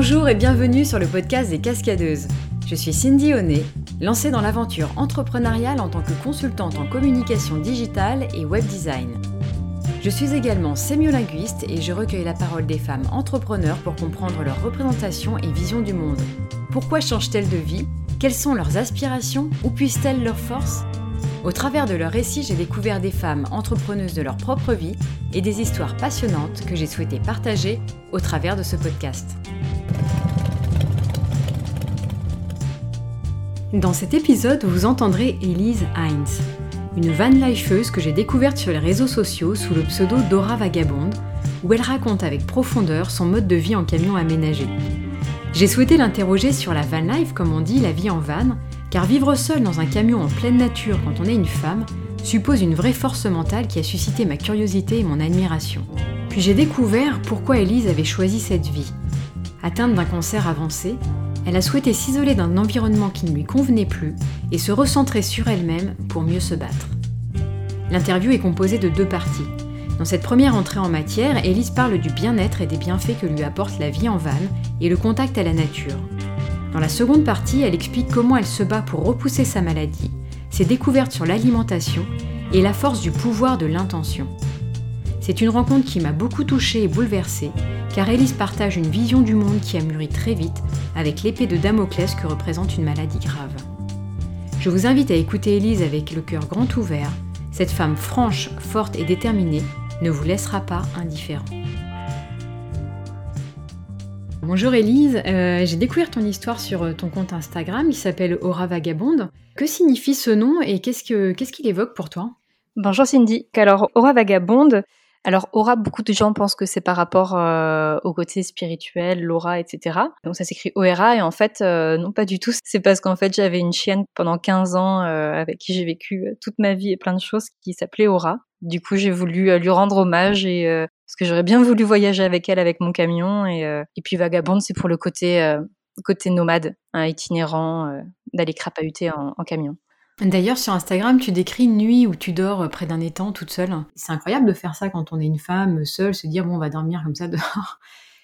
Bonjour et bienvenue sur le podcast des Cascadeuses. Je suis Cindy Honnet, lancée dans l'aventure entrepreneuriale en tant que consultante en communication digitale et web design. Je suis également sémiolinguiste et je recueille la parole des femmes entrepreneurs pour comprendre leur représentation et vision du monde. Pourquoi changent-elles de vie? Quelles sont leurs aspirations? Où puissent-elles leurs forces? Au travers de leurs récits, j'ai découvert des femmes entrepreneuses de leur propre vie et des histoires passionnantes que j'ai souhaité partager au travers de ce podcast. Dans cet épisode, vous entendrez Elise Heinz, une van lifeuse que j'ai découverte sur les réseaux sociaux sous le pseudo Dora Vagabonde, où elle raconte avec profondeur son mode de vie en camion aménagé. J'ai souhaité l'interroger sur la van life, comme on dit, la vie en van, car vivre seule dans un camion en pleine nature quand on est une femme suppose une vraie force mentale qui a suscité ma curiosité et mon admiration. Puis j'ai découvert pourquoi Elise avait choisi cette vie. Atteinte d'un cancer avancé, elle a souhaité s'isoler d'un environnement qui ne lui convenait plus et se recentrer sur elle-même pour mieux se battre. L'interview est composée de deux parties. Dans cette première entrée en matière, Elise parle du bien-être et des bienfaits que lui apporte la vie en van et le contact à la nature. Dans la seconde partie, elle explique comment elle se bat pour repousser sa maladie, ses découvertes sur l'alimentation et la force du pouvoir de l'intention. C'est une rencontre qui m'a beaucoup touchée et bouleversée, car Elise partage une vision du monde qui a mûri très vite avec l'épée de Damoclès que représente une maladie grave. Je vous invite à écouter Elise avec le cœur grand ouvert. Cette femme franche, forte et déterminée ne vous laissera pas indifférent. Bonjour Elise, euh, j'ai découvert ton histoire sur euh, ton compte Instagram, il s'appelle Aura Vagabonde. Que signifie ce nom et qu'est-ce qu'il évoque pour toi? Bonjour Cindy. Alors Aura Vagabonde, alors aura, beaucoup de gens pensent que c'est par rapport euh, au côté spirituel, l'aura, etc. Donc ça s'écrit ORA et en fait euh, non pas du tout. C'est parce qu'en fait j'avais une chienne pendant 15 ans euh, avec qui j'ai vécu toute ma vie et plein de choses qui s'appelait Aura. Du coup j'ai voulu lui rendre hommage et parce que j'aurais bien voulu voyager avec elle avec mon camion et, et puis vagabonde c'est pour le côté côté nomade, hein, itinérant, d'aller crapahuter en, en camion. D'ailleurs, sur Instagram, tu décris une nuit où tu dors euh, près d'un étang toute seule. C'est incroyable de faire ça quand on est une femme seule, se dire bon, on va dormir comme ça dehors.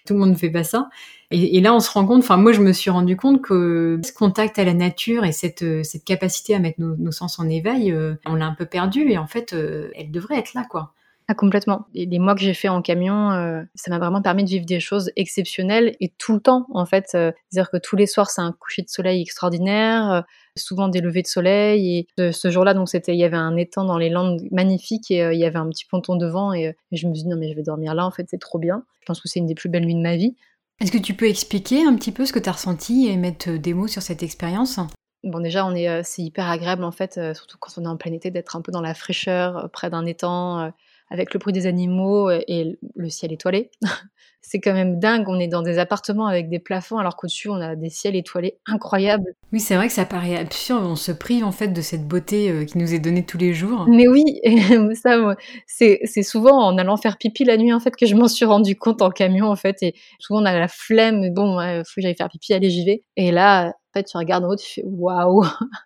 Tout le monde ne fait pas ça. Et, là, on se rend compte, enfin moi, je me suis rendu compte que ce contact à la nature et cette, euh, cette capacité à mettre nos, sens en éveil, euh, on l'a un peu perdu et en fait, elle devrait être là, quoi. Ah, complètement. Les, mois que j'ai fait en camion, ça m'a vraiment permis de vivre des choses exceptionnelles et tout le temps, en fait. C'est-à-dire que tous les soirs, c'est un coucher de soleil extraordinaire souvent des levées de soleil. Et ce jour-là, donc c'était, il y avait un étang dans les Landes magnifique et euh, il y avait un petit ponton devant et, euh, et, je me suis dit non mais je vais dormir là. En fait, c'est trop bien. Je pense que c'est une des plus belles nuits de ma vie. Est-ce que tu peux expliquer un petit peu ce que tu as ressenti et mettre des mots sur cette expérience? Bon, déjà, on est, euh, c'est hyper agréable en fait, surtout quand on est en plein été, d'être un peu dans la fraîcheur, près d'un étang, avec le bruit des animaux et le ciel étoilé. c'est quand même dingue. On est dans des appartements avec des plafonds alors qu'au-dessus on a des ciels étoilés incroyables. Oui, c'est vrai que ça paraît absurde. On se prive en fait de cette beauté euh, qui nous est donnée tous les jours. Mais oui, ça, c'est, souvent en allant faire pipi la nuit en fait que je m'en suis rendu compte en camion en fait. Et souvent on a la flemme. Bon, il faut que j'aille faire pipi, allez j'y vais. Et là, en fait, tu regardes en haut, tu fais waouh.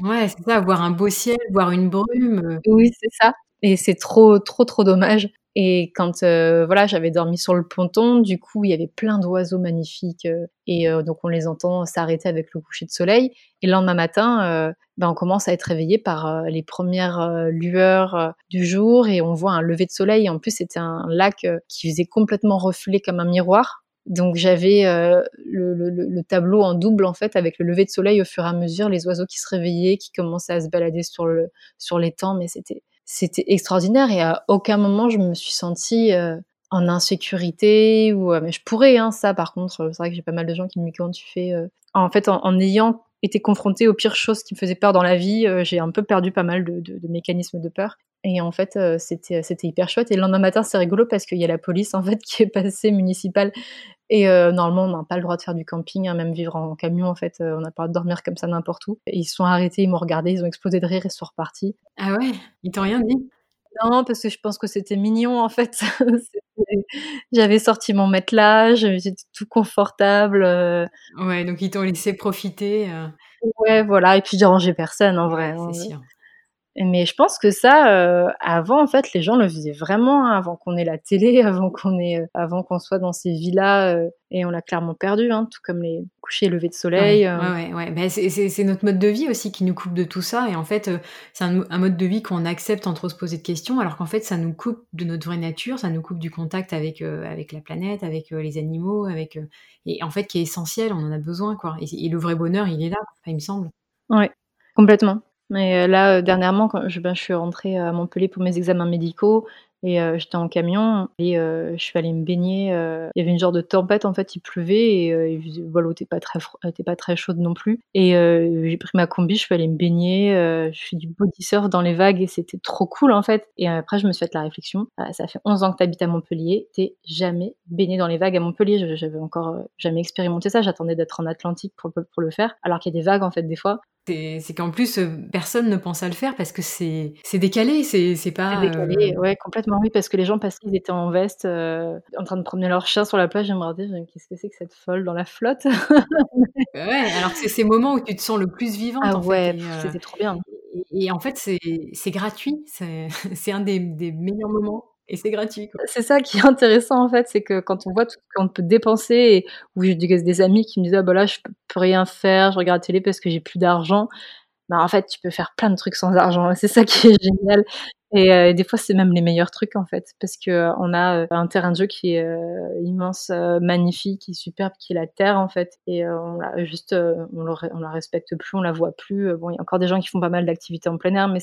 Ouais, c'est ça, voir un beau ciel, voir une brume. Oui, c'est ça. Et c'est trop, trop, trop dommage. Et quand euh, voilà, j'avais dormi sur le ponton, du coup, il y avait plein d'oiseaux magnifiques euh, et euh, donc on les entend s'arrêter avec le coucher de soleil. Et le lendemain matin, ben, on commence à être réveillé par les premières lueurs du jour et on voit un lever de soleil. En plus, c'était un lac qui faisait complètement reflet comme un miroir. Donc j'avais le, le, le, tableau en double en fait avec le lever de soleil au fur et à mesure, les oiseaux qui se réveillaient, qui commençaient à se balader sur le sur l'étang, mais c'était c'était extraordinaire et à aucun moment je me suis sentie euh, en insécurité ou euh, mais je pourrais hein, ça par contre c'est vrai que j'ai pas mal de gens qui me disent comment tu fais euh. en fait en, ayant été confrontée aux pires choses qui me faisaient peur dans la vie j'ai un peu perdu pas mal de, de, de mécanismes de peur et en fait c'était c'était hyper chouette et le lendemain matin c'est rigolo parce qu'il y a la police en fait qui est passée municipale et euh, normalement, on n'a pas le droit de faire du camping, hein, même vivre en camion, en fait, euh, on n'a pas le droit de dormir comme ça n'importe où. Et ils se sont arrêtés, ils m'ont regardé, ils ont explosé de rire et sont repartis. Ah ouais Ils t'ont rien dit? Non, parce que je pense que c'était mignon, en fait. J'avais sorti mon matelas, j'étais tout confortable. Euh. Ouais, donc ils t'ont laissé profiter. Ouais, voilà, et puis j'ai rangé personne, en vrai. C'est hein. sûr. Mais je pense que ça, euh, avant, en fait, les gens le faisaient vraiment, hein, avant qu'on ait la télé, avant qu'on ait, euh, avant qu'on soit dans ces villas, euh, et on l'a clairement perdu, hein, tout comme les couchers et levées de soleil. Ouais, ouais, ouais. Ben, c'est notre mode de vie aussi qui nous coupe de tout ça, et en fait, c'est un, un, mode de vie qu'on accepte sans trop se poser de questions, alors qu'en fait, ça nous coupe de notre vraie nature, ça nous coupe du contact avec avec la planète, avec les animaux, avec et en fait, qui est essentiel, on en a besoin, quoi. Et, et le vrai bonheur, il est là, il me semble. Ouais, complètement. Mais là, dernièrement, quand je, ben, je suis rentrée à Montpellier pour mes examens médicaux et j'étais en camion et je suis allée me baigner, il y avait une genre de tempête, en fait, il pleuvait et l'eau était pas très pas très chaude non plus. Et j'ai pris ma combi, je suis allée me baigner, je fais du body surf dans les vagues et c'était trop cool, en fait. Et après je me suis fait la réflexion, «Ah, ça fait 11 ans que tu habites à Montpellier, tu jamais baigné dans les vagues à Montpellier. j'avais encore, jamais expérimenté ça, j'attendais d'être en Atlantique pour le faire, alors qu'il y a des vagues, en fait, des fois c'est qu'en plus, euh, personne ne pense à le faire parce que c'est décalé, c'est pas. C'est décalé, euh, ouais, complètement, oui, parce que les gens parce qu'ils étaient en veste, euh, en train de promener leur chien sur la plage, je me disais, qu'est-ce que c'est que cette folle dans la flotte Ouais, alors que c'est ces moments où tu te sens le plus vivante, Ah en ouais, c'était trop bien. Et, en fait, c'est gratuit, c'est un des, des meilleurs moments et c'est gratuit. C'est ça qui est intéressant en fait, c'est que quand on voit tout ce qu'on peut dépenser, où j'ai des amis qui me disent ah bah là je peux rien faire, je regarde télé parce que j'ai plus d'argent. Bah en fait tu peux faire plein de trucs sans argent, c'est ça qui est génial. Et euh, des fois c'est même les meilleurs trucs en fait, parce que euh, on a euh, un terrain de jeu qui est immense, magnifique, qui est superbe, qui est la terre en fait, et on la juste on la respecte plus, on la voit plus. Bon il y a encore des gens qui font pas mal d'activités en plein air, mais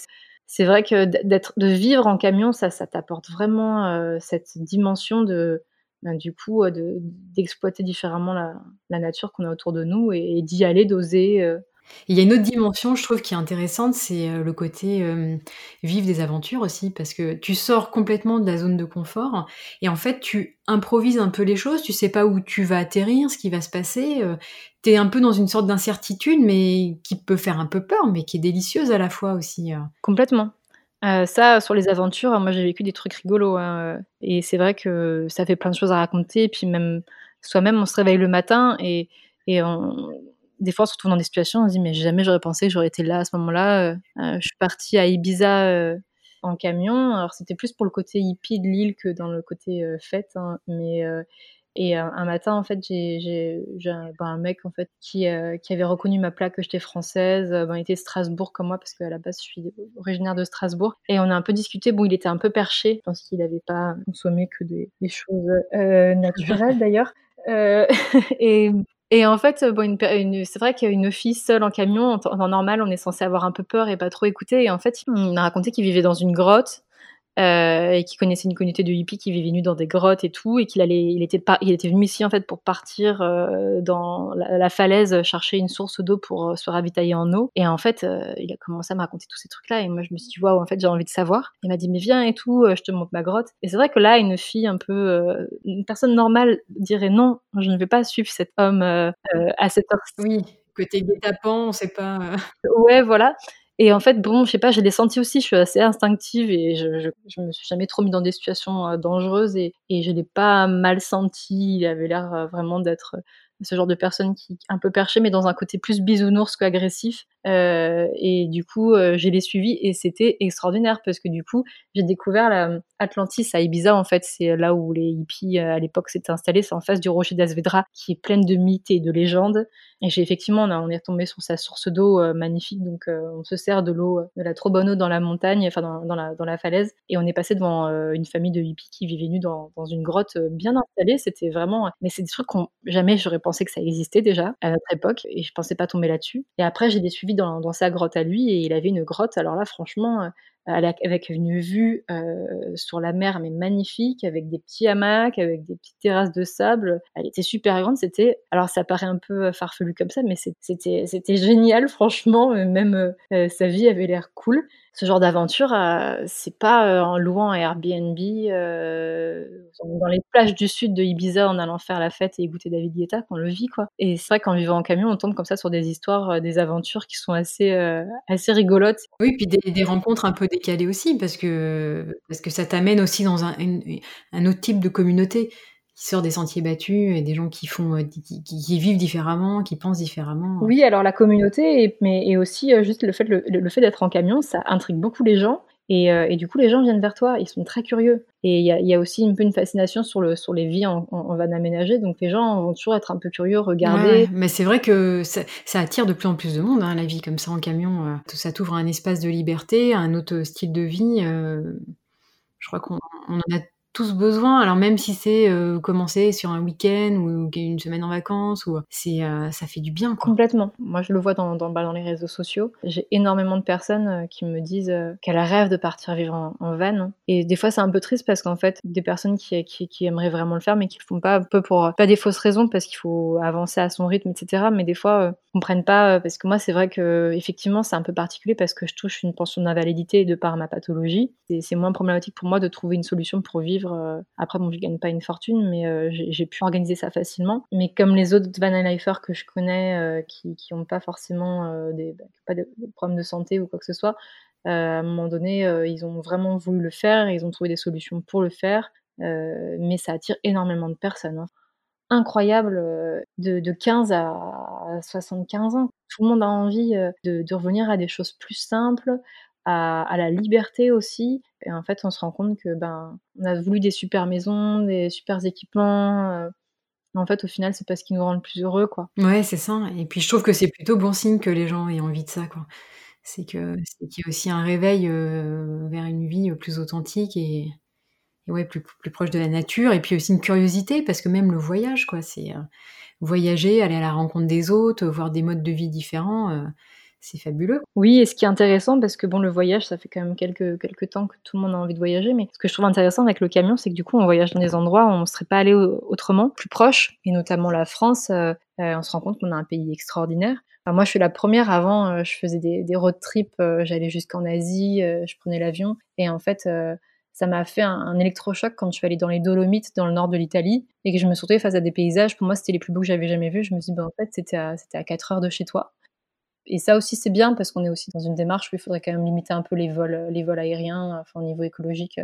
c'est vrai que d'être, de vivre en camion, ça, ça t'apporte vraiment euh, cette dimension de, ben, du coup, euh, de, d'exploiter différemment la, la nature qu'on a autour de nous et, d'y aller, d'oser. Euh, il y a une autre dimension, je trouve, qui est intéressante, c'est euh, le côté euh, vivre des aventures aussi, parce que tu sors complètement de la zone de confort et en fait tu improvises un peu les choses, tu sais pas où tu vas atterrir, ce qui va se passer, euh, tu es un peu dans une sorte d'incertitude, mais qui peut faire un peu peur, mais qui est délicieuse à la fois aussi. Complètement. ça, sur les aventures, moi j'ai vécu des trucs rigolos, hein, et c'est vrai que ça fait plein de choses à raconter, et puis même soi-même on se réveille le matin et, et on des fois, on se retrouve dans des situations, on se dit, mais jamais j'aurais pensé que j'aurais été là à ce moment-là. Euh, euh, je suis partie à Ibiza euh, en camion. Alors, c'était plus pour le côté hippie de l'île que dans le côté fête. Hein, mais, et un matin, en fait, j'ai un, ben, un, mec en fait, qui, qui avait reconnu ma plaque que j'étais française. Ben, il était Strasbourg comme moi, parce qu'à la base, je suis originaire de Strasbourg. Et on a un peu discuté. Bon, il était un peu perché. Je pense qu'il n'avait pas consommé que des choses naturelles, d'ailleurs. et et en fait, bon, une, une, c'est vrai qu'une fille seule en camion, en temps normal, on est censé avoir un peu peur et pas trop écouter. Et en fait, il m'a raconté qu'il vivait dans une grotte euh, et qui connaissait une communauté de hippies qui vivait nu dans des grottes et tout, et qu'il allait, il était, il était venu ici en fait pour partir euh, dans la, falaise chercher une source d'eau pour euh, se ravitailler en eau. Et en fait, il a commencé à me raconter tous ces trucs-là, et moi je me suis dit waouh, en fait j'ai envie de savoir. Il m'a dit mais viens et tout, je te montre ma grotte. Et c'est vrai que là, une fille un peu, une personne normale dirait non, je ne vais pas suivre cet homme à cette heure. Oui, côté guet-apens, on sait pas. Ouais, voilà. Et en fait, bon, je sais pas, j'ai des sentis aussi, je suis assez instinctive et je, je, je, me suis jamais trop mis dans des situations euh, dangereuses et, et je l'ai pas mal senti. Il avait l'air euh, vraiment d'être euh, ce genre de personne qui un peu perché, mais dans un côté plus bisounours qu'agressif. Euh, et du coup, euh, j'ai les suivis et c'était extraordinaire parce que du coup, j'ai découvert la Atlantis à Ibiza. En fait, c'est là où les hippies euh, à l'époque s'étaient installés. C'est en face du rocher d'Asvedra qui est pleine de mythes et de légendes. Et j'ai effectivement, on, est retombé sur sa source d'eau magnifique. Donc, on se sert de l'eau, de la trop bonne eau dans la montagne, enfin dans, dans, la, dans la falaise. Et on est passé devant une famille de hippies qui vivait nus dans, dans une grotte bien installée. C'était vraiment, mais c'est des trucs qu'on jamais j'aurais pensé que ça existait déjà à notre époque et je pensais pas tomber là-dessus. Et après, j'ai des suivis dans, sa grotte à lui et il avait une grotte. Alors là, franchement, euh, avec une vue euh, sur la mer mais magnifique, avec des petits hamacs, avec des petites terrasses de sable. Elle était super grande. C'était, alors ça paraît un peu farfelu comme ça, mais c'était c'était génial, franchement. Même euh, sa vie avait l'air cool ce genre d'aventure, euh, c'est pas euh, en louant un Airbnb euh, dans les plages du sud de Ibiza en allant faire la fête et goûter David Guetta qu'on le vit quoi. Et c'est vrai qu'en vivant en camion, on tombe comme ça sur des histoires, des aventures qui sont assez assez rigolotes. Oui, puis des, rencontres un peu décalées aussi parce que parce que ça t'amène aussi dans un, un autre type de communauté qui sort des sentiers battus et des gens qui font, qui, vivent différemment, qui pensent différemment. Oui, alors la communauté, et, mais et aussi juste le fait, le fait d'être en camion, ça intrigue beaucoup les gens. Euh, et, du coup, les gens viennent vers toi, ils sont très curieux. Et il y, a, aussi un peu une fascination sur, le, sur les vies en, en, van aménagé, donc les gens vont toujours être un peu curieux, regarder. mais c'est vrai que ça, attire de plus en plus de monde, hein, la vie comme ça en camion. Euh. ça t'ouvre un espace de liberté, un autre style de vie. Euh. je crois qu'on en a tous besoin. Alors même si c'est euh, commencer sur un week-end ou une semaine en vacances, ou c'est euh, ça fait du bien. Complètement. Moi, je le vois dans, bah, dans les réseaux sociaux. J'ai énormément de personnes euh, qui me disent qu'elles rêvent de partir vivre en, van. Et des fois, c'est un peu triste parce qu'en fait, des personnes qui, qui, aimeraient vraiment le faire, mais qui le font pas, un peu pour pas des fausses raisons parce qu'il faut avancer à son rythme, etc. Mais des fois, comprennent pas parce que moi, c'est vrai que effectivement, c'est un peu particulier parce que je touche une pension d'invalidité de par ma pathologie. C'est moins problématique pour moi de trouver une solution pour vivre euh, après, bon, je gagne pas une fortune, mais euh, j'ai pu organiser ça facilement. Mais comme les autres vanlifers que je connais, euh, qui n'ont pas forcément des, bah, pas de, problèmes de santé ou quoi que ce soit, à un moment donné, ils ont vraiment voulu le faire, ils ont trouvé des solutions pour le faire, mais ça attire énormément de personnes. Hein. incroyable de, 15 à 75 ans. Tout le monde a envie de, de, revenir à des choses plus simples, à, la liberté aussi. Et en fait, on se rend compte que ben, on a voulu des super maisons, des super équipements. Euh, en fait, au final, c'est pas ce qui nous rend le plus heureux, quoi. Ouais, c'est ça. Et puis, je trouve que c'est plutôt bon signe que les gens aient envie de ça, quoi. C'est que c'est qu'il y a aussi un réveil euh, vers une vie plus authentique et, ouais, plus, plus proche de la nature. Et puis aussi une curiosité, parce que même le voyage, quoi, c'est euh, voyager, aller à la rencontre des autres, voir des modes de vie différents c'est fabuleux. Oui, et ce qui est intéressant, parce que bon, le voyage, ça fait quand même quelques, temps que tout le monde a envie de voyager, mais ce que je trouve intéressant avec le camion, c'est que du coup, on voyage dans des endroits où on ne serait pas allé autrement, plus proches, et notamment la France, euh, euh, on se rend compte qu'on a un pays extraordinaire. moi, je suis la première. Avant, euh, je faisais des, road trips, j'allais jusqu'en Asie, je prenais l'avion, et en fait, ça m'a fait un, électrochoc quand je suis allée dans les Dolomites, dans le nord de l'Italie, et que je me suis retrouvée face à des paysages. Pour moi, c'était les plus beaux que j'avais jamais vus. Je me suis dit, ben, en fait, c'était à, à 4 heures de chez toi. Et ça aussi, c'est bien parce qu'on est aussi dans une démarche où il faudrait quand même limiter un peu les vols, les vols aériens, enfin, au niveau écologique.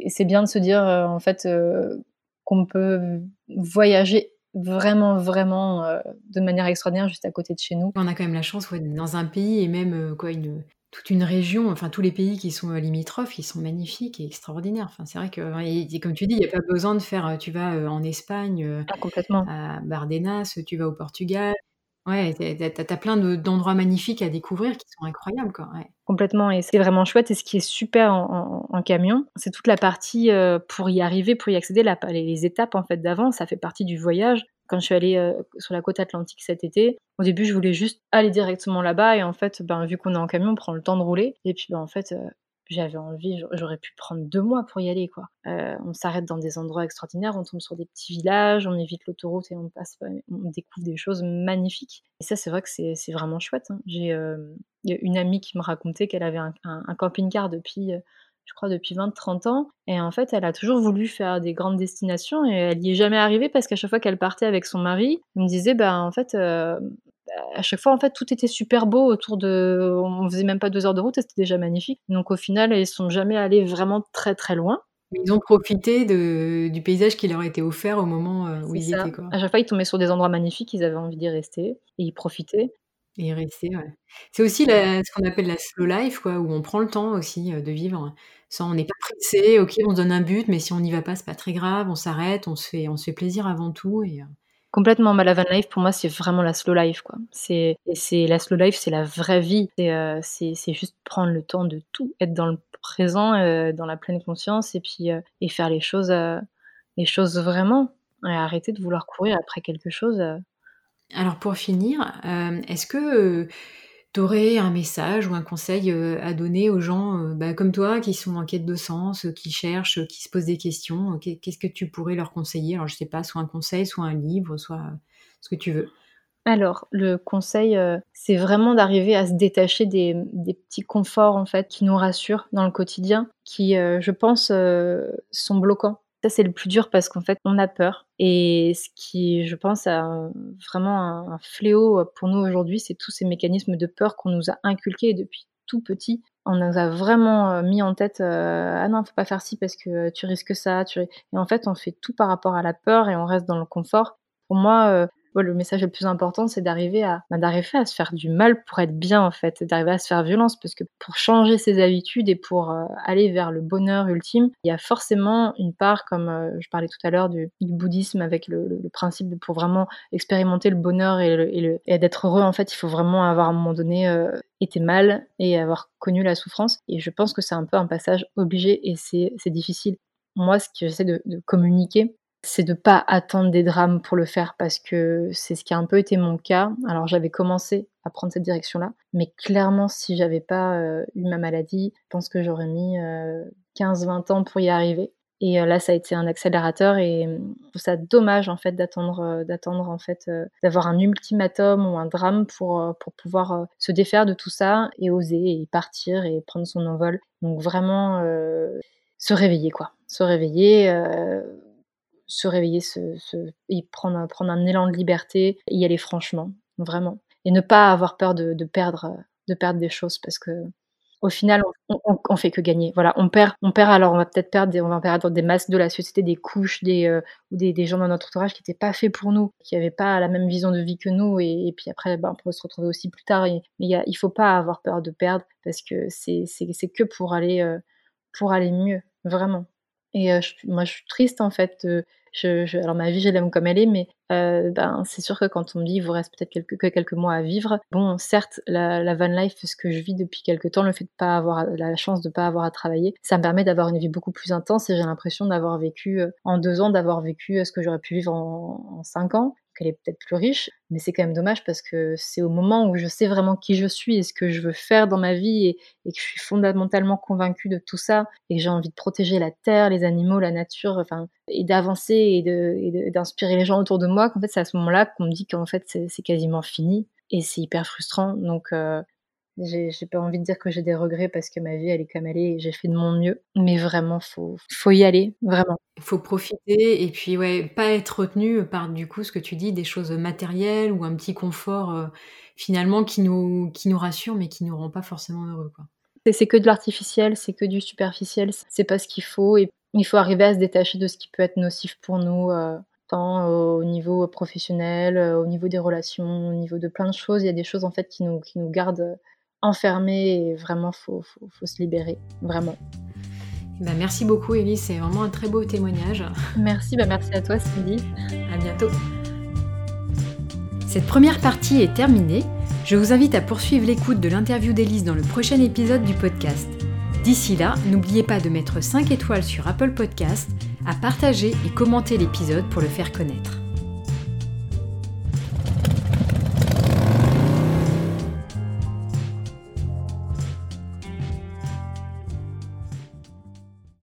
Et c'est bien de se dire, euh, en fait, euh, qu'on peut voyager vraiment, vraiment euh, de manière extraordinaire juste à côté de chez nous. On a quand même la chance d'être dans un pays et même quoi, une, toute une région, enfin tous les pays qui sont limitrophes, ils sont magnifiques et extraordinaires. Enfin, c'est vrai que, comme tu dis, il n'y a pas besoin de faire, tu vas en Espagne, ah, complètement. à Bardenas, tu vas au Portugal, Ouais, tu as plein d'endroits magnifiques à découvrir qui sont incroyables, quoi, Complètement et c'est vraiment chouette et ce qui est super en camion, c'est toute la partie, euh, pour y arriver, pour y accéder, les étapes, en fait, d'avant, ça fait partie du voyage. Quand je suis allée, euh, sur la côte atlantique cet été, au début, je voulais juste aller directement là-bas et en fait, ben, vu qu'on est en camion, on prend le temps de rouler et puis, ben, en fait, euh, j'avais envie, j'aurais pu prendre deux mois pour y aller, quoi. Euh, on s'arrête dans des endroits extraordinaires, on tombe sur des petits villages, on évite l'autoroute et on passe, on découvre des choses magnifiques. Et ça, c'est vrai que c'est vraiment chouette. Hein. J'ai euh, une amie qui me racontait qu'elle avait un, camping-car depuis, euh, je crois, depuis 20-30 ans. Et en fait, elle a toujours voulu faire des grandes destinations et elle n'y est jamais arrivée parce qu'à chaque fois qu'elle partait avec son mari, elle me disait, bah, en fait, à chaque fois, en fait, tout était super beau autour de. On faisait même pas deux heures de route et c'était déjà magnifique. Donc au final, ils sont jamais allés vraiment très très loin. Ils ont profité de, du paysage qui leur était offert au moment euh, où ils étaient. Quoi. À chaque fois, ils tombaient sur des endroits magnifiques, ils avaient envie d'y rester et ils profitaient. Et rester, ouais. C'est aussi ce qu'on appelle la slow life, quoi, où on prend le temps aussi euh, de vivre. Sans, on n'est pas pressé, ok, on se donne un but, mais si on n'y va pas, c'est pas très grave, on s'arrête, on se fait, on se fait plaisir avant tout. Et, euh, Complètement, ma la van life pour moi c'est vraiment la slow life quoi. C'est c'est la slow life, c'est la vraie vie. C'est euh, c'est juste prendre le temps de tout, être dans le présent, euh, dans la pleine conscience et puis euh, et faire les choses les choses vraiment et arrêter de vouloir courir après quelque chose. Alors pour finir, est-ce que tu un message ou un conseil euh, à donner aux gens euh, bah, comme toi qui sont en quête de sens, euh, qui cherchent, qui se posent des questions Qu'est-ce que tu pourrais leur conseiller? Alors, je sais pas, soit un conseil, soit un livre, soit ce que tu veux. Alors, le conseil, c'est vraiment d'arriver à se détacher des, petits conforts en fait qui nous rassurent dans le quotidien, qui, je pense, sont bloquants c'est le plus dur parce qu'en fait, on a peur. Et ce qui, je pense, a vraiment un, fléau pour nous aujourd'hui, c'est tous ces mécanismes de peur qu'on nous a inculqués depuis tout petit. on nous a vraiment mis en tête ah non, faut pas faire ci parce que tu risques ça. Et en fait, on fait tout par rapport à la peur et on reste dans le confort. Pour moi, le message le plus important, c'est d'arriver à, bah, d'arriver à se faire du mal pour être bien, en fait, d'arriver à se faire violence, parce que pour changer ses habitudes et pour euh, aller vers le bonheur ultime, il y a forcément une part, comme euh, je parlais tout à l'heure du, bouddhisme, avec le, principe de pour vraiment expérimenter le bonheur et, et, d'être heureux, en fait, il faut vraiment avoir à un moment donné euh, été mal et avoir connu la souffrance. Et je pense que c'est un peu un passage obligé et c'est difficile. Moi, ce que j'essaie de communiquer, c'est de pas attendre des drames pour le faire parce que c'est ce qui a un peu été mon cas. Alors j'avais commencé à prendre cette direction-là, mais clairement si j'avais pas euh, eu ma maladie, je pense que j'aurais mis 15-20 euh, ans pour y arriver. Et euh, là, ça a été un accélérateur et je trouve ça dommage en fait d'attendre, d'attendre en fait, d'avoir un ultimatum ou un drame pour pour pouvoir se défaire de tout ça et oser et partir et prendre son envol. Donc vraiment se réveiller quoi, se réveiller se réveiller, et prendre, un élan de liberté, y aller franchement, vraiment. Et ne pas avoir peur de, perdre, de perdre des choses parce que au final, on, fait que gagner. Voilà, on perd, on perd. Alors, on va peut-être perdre, des, on masses de la société, des couches, des euh, gens dans notre entourage qui n'étaient pas faits pour nous, qui n'avaient pas la même vision de vie que nous. Et, puis après, ben, on peut se retrouver aussi plus tard. mais il ne faut pas avoir peur de perdre parce que c'est que euh, pour aller mieux, vraiment. Et moi, je suis triste en fait. Je, alors ma vie, je l'aime comme elle est, mais ben, c'est sûr que quand on me dit il vous reste peut-être quelques, que quelques mois à vivre, bon, certes, la, van life, ce que je vis depuis quelques temps, le fait de pas avoir la chance de pas avoir à travailler, ça me permet d'avoir une vie beaucoup plus intense et j'ai l'impression d'avoir vécu en deux ans, d'avoir vécu ce que j'aurais pu vivre en cinq ans qu'elle est peut-être plus riche, mais c'est quand même dommage parce que c'est au moment où je sais vraiment qui je suis et ce que je veux faire dans ma vie et, que je suis fondamentalement convaincue de tout ça et que j'ai envie de protéger la terre, les animaux, la nature, enfin, et d'avancer et d'inspirer les gens autour de moi qu'en fait c'est à ce moment-là qu'on me dit qu'en fait c'est quasiment fini et c'est hyper frustrant. Donc euh, j'ai pas envie de dire que j'ai des regrets parce que ma vie, elle est comme elle est et j'ai fait de mon mieux. Mais vraiment, faut, faut y aller, vraiment. Il faut profiter et puis, ouais, pas être retenu par, du coup, ce que tu dis, des choses matérielles ou un petit confort, euh, finalement, qui nous, qui nous rassure, mais qui nous rend pas forcément heureux, quoi. C'est que de l'artificiel, c'est que du superficiel, c'est pas ce qu'il faut. Et il faut arriver à se détacher de ce qui peut être nocif pour nous. Euh, tant au niveau professionnel, euh, au niveau des relations, au niveau de plein de choses. Il y a des choses en fait qui nous, qui nous gardent enfermé et vraiment, faut, faut, faut se libérer, vraiment. Eh ben, merci beaucoup, Ellie. C'est vraiment un très beau témoignage. Merci, bah merci à toi, Cindy. À bientôt. Cette première partie est terminée. Je vous invite à poursuivre l'écoute de l'interview d'Elise dans le prochain épisode du podcast. D'ici là, n'oubliez pas de mettre 5 étoiles sur Apple Podcast, à partager et commenter l'épisode pour le faire connaître.